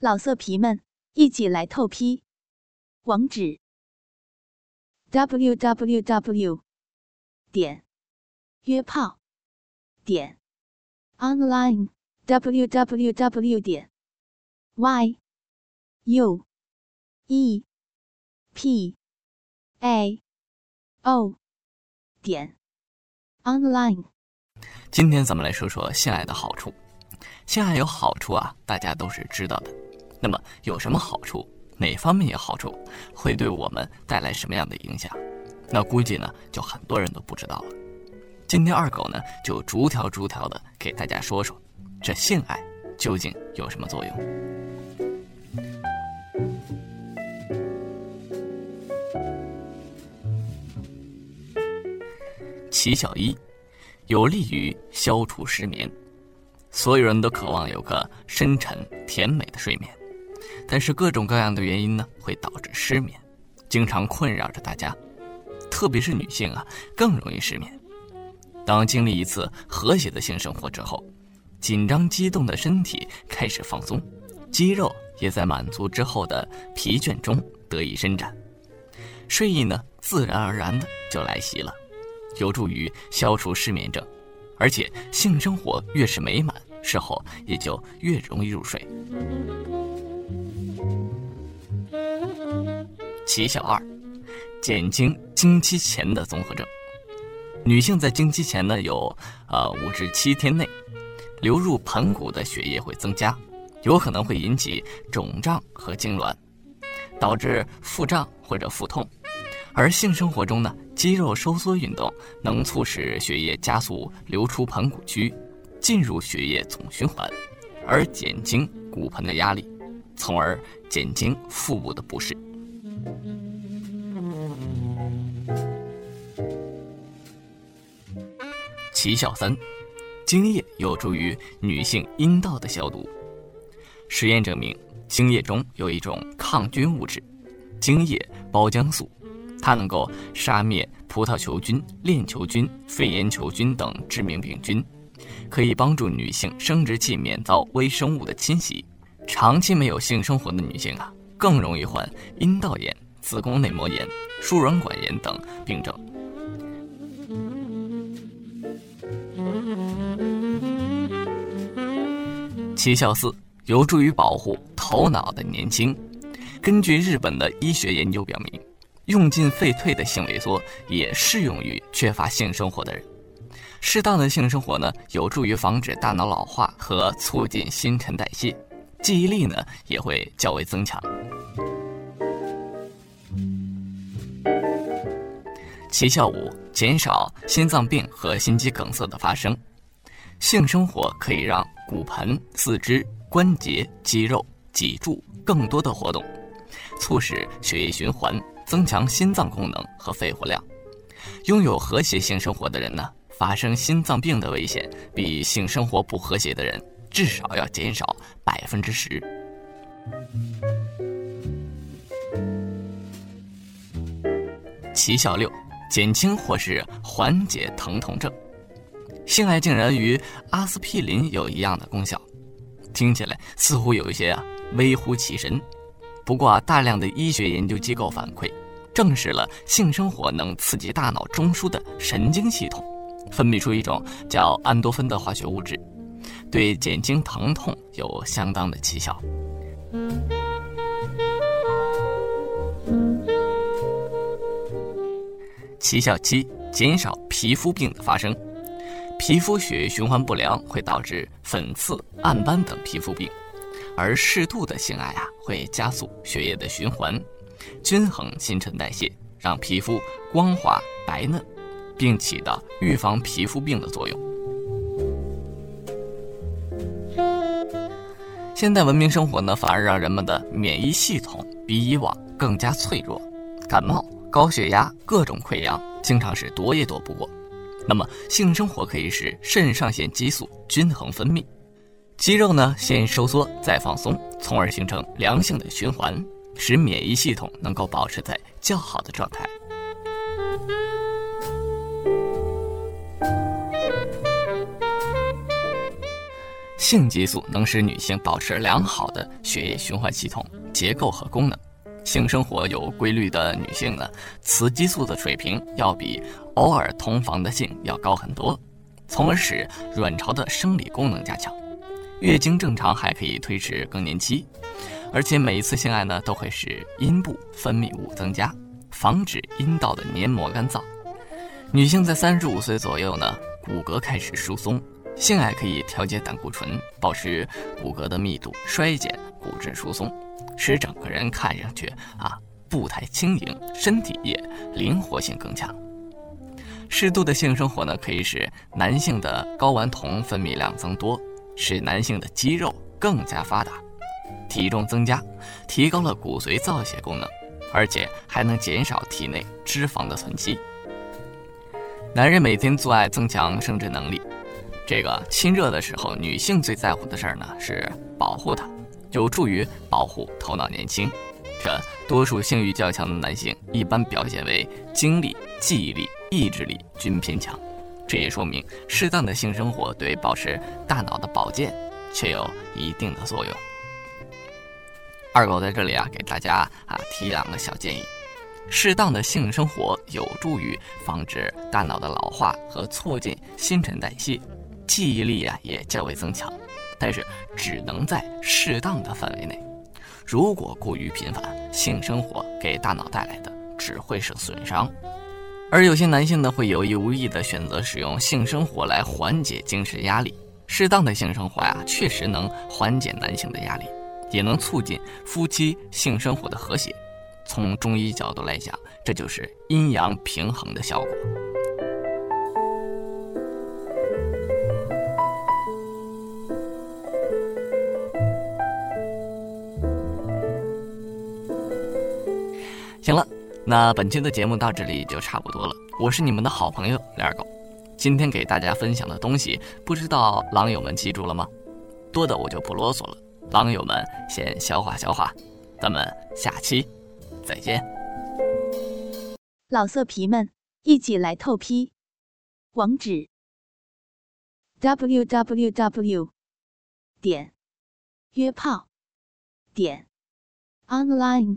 老色皮们，一起来透批！网址：w w w 点约炮点 online w w w 点 y u e p a o 点 online。今天咱们来说说性爱的好处。性爱有好处啊，大家都是知道的。那么有什么好处？哪方面有好处？会对我们带来什么样的影响？那估计呢，就很多人都不知道了。今天二狗呢，就逐条逐条的给大家说说，这性爱究竟有什么作用？奇效一，有利于消除失眠。所有人都渴望有个深沉甜美的睡眠。但是各种各样的原因呢，会导致失眠，经常困扰着大家，特别是女性啊，更容易失眠。当经历一次和谐的性生活之后，紧张激动的身体开始放松，肌肉也在满足之后的疲倦中得以伸展，睡意呢自然而然的就来袭了，有助于消除失眠症，而且性生活越是美满，事后也就越容易入睡。奇效二，减轻经期前的综合症。女性在经期前呢，有呃五至七天内，流入盆骨的血液会增加，有可能会引起肿胀和痉挛，导致腹胀或者腹痛。而性生活中呢，肌肉收缩运动能促使血液加速流出盆骨区，进入血液总循环，而减轻骨盆的压力，从而减轻腹部的不适。奇效三，精液有助于女性阴道的消毒。实验证明，精液中有一种抗菌物质——精液包浆素，它能够杀灭葡萄球菌、链球菌、肺炎球菌等致命病菌，可以帮助女性生殖器免遭微生物的侵袭。长期没有性生活的女性啊，更容易患阴道炎。子宫内膜炎、输卵管炎等病症。奇效四有助于保护头脑的年轻。根据日本的医学研究表明，用尽废退的性萎缩也适用于缺乏性生活的人。适当的性生活呢，有助于防止大脑老化和促进新陈代谢，记忆力呢也会较为增强。奇效五：减少心脏病和心肌梗塞的发生。性生活可以让骨盆、四肢、关节、肌肉、脊柱更多的活动，促使血液循环，增强心脏功能和肺活量。拥有和谐性生活的人呢，发生心脏病的危险比性生活不和谐的人至少要减少百分之十。奇效六。减轻或是缓解疼痛症，性爱竟然与阿司匹林有一样的功效，听起来似乎有一些啊微乎其神。不过啊，大量的医学研究机构反馈，证实了性生活能刺激大脑中枢的神经系统，分泌出一种叫安多芬的化学物质，对减轻疼痛有相当的奇效。奇效七：减少皮肤病的发生。皮肤血液循环不良会导致粉刺、暗斑等皮肤病，而适度的性爱啊，会加速血液的循环，均衡新陈代谢，让皮肤光滑白嫩，并起到预防皮肤病的作用。现代文明生活呢，反而让人们的免疫系统比以往更加脆弱，感冒。高血压、各种溃疡，经常是躲也躲不过。那么，性生活可以使肾上腺激素均衡分泌，肌肉呢先收缩再放松，从而形成良性的循环，使免疫系统能够保持在较好的状态。性激素能使女性保持良好的血液循环系统结构和功能。性生活有规律的女性呢，雌激素的水平要比偶尔同房的性要高很多，从而使卵巢的生理功能加强。月经正常还可以推迟更年期，而且每一次性爱呢都会使阴部分泌物增加，防止阴道的黏膜干燥。女性在三十五岁左右呢，骨骼开始疏松，性爱可以调节胆固醇，保持骨骼的密度，衰减骨质疏松。使整个人看上去啊步态轻盈，身体也灵活性更强。适度的性生活呢，可以使男性的睾丸酮分泌量增多，使男性的肌肉更加发达，体重增加，提高了骨髓造血功能，而且还能减少体内脂肪的囤积。男人每天做爱增强生殖能力，这个亲热的时候，女性最在乎的事儿呢是保护他。有助于保护头脑年轻。这多数性欲较强的男性一般表现为精力、记忆力、意志力均偏强。这也说明适当的性生活对保持大脑的保健却有一定的作用。二狗在这里啊，给大家啊提两个小建议：适当的性生活有助于防止大脑的老化和促进新陈代谢，记忆力啊也较为增强。但是只能在适当的范围内，如果过于频繁，性生活给大脑带来的只会是损伤。而有些男性呢，会有意无意的选择使用性生活来缓解精神压力。适当的性生活呀，确实能缓解男性的压力，也能促进夫妻性生活的和谐。从中医角度来讲，这就是阴阳平衡的效果。行了，那本期的节目到这里就差不多了。我是你们的好朋友李二狗，今天给大家分享的东西，不知道狼友们记住了吗？多的我就不啰嗦了，狼友们先消化消化。咱们下期再见。老色皮们，一起来透批，网址：w w w. 点约炮点 online。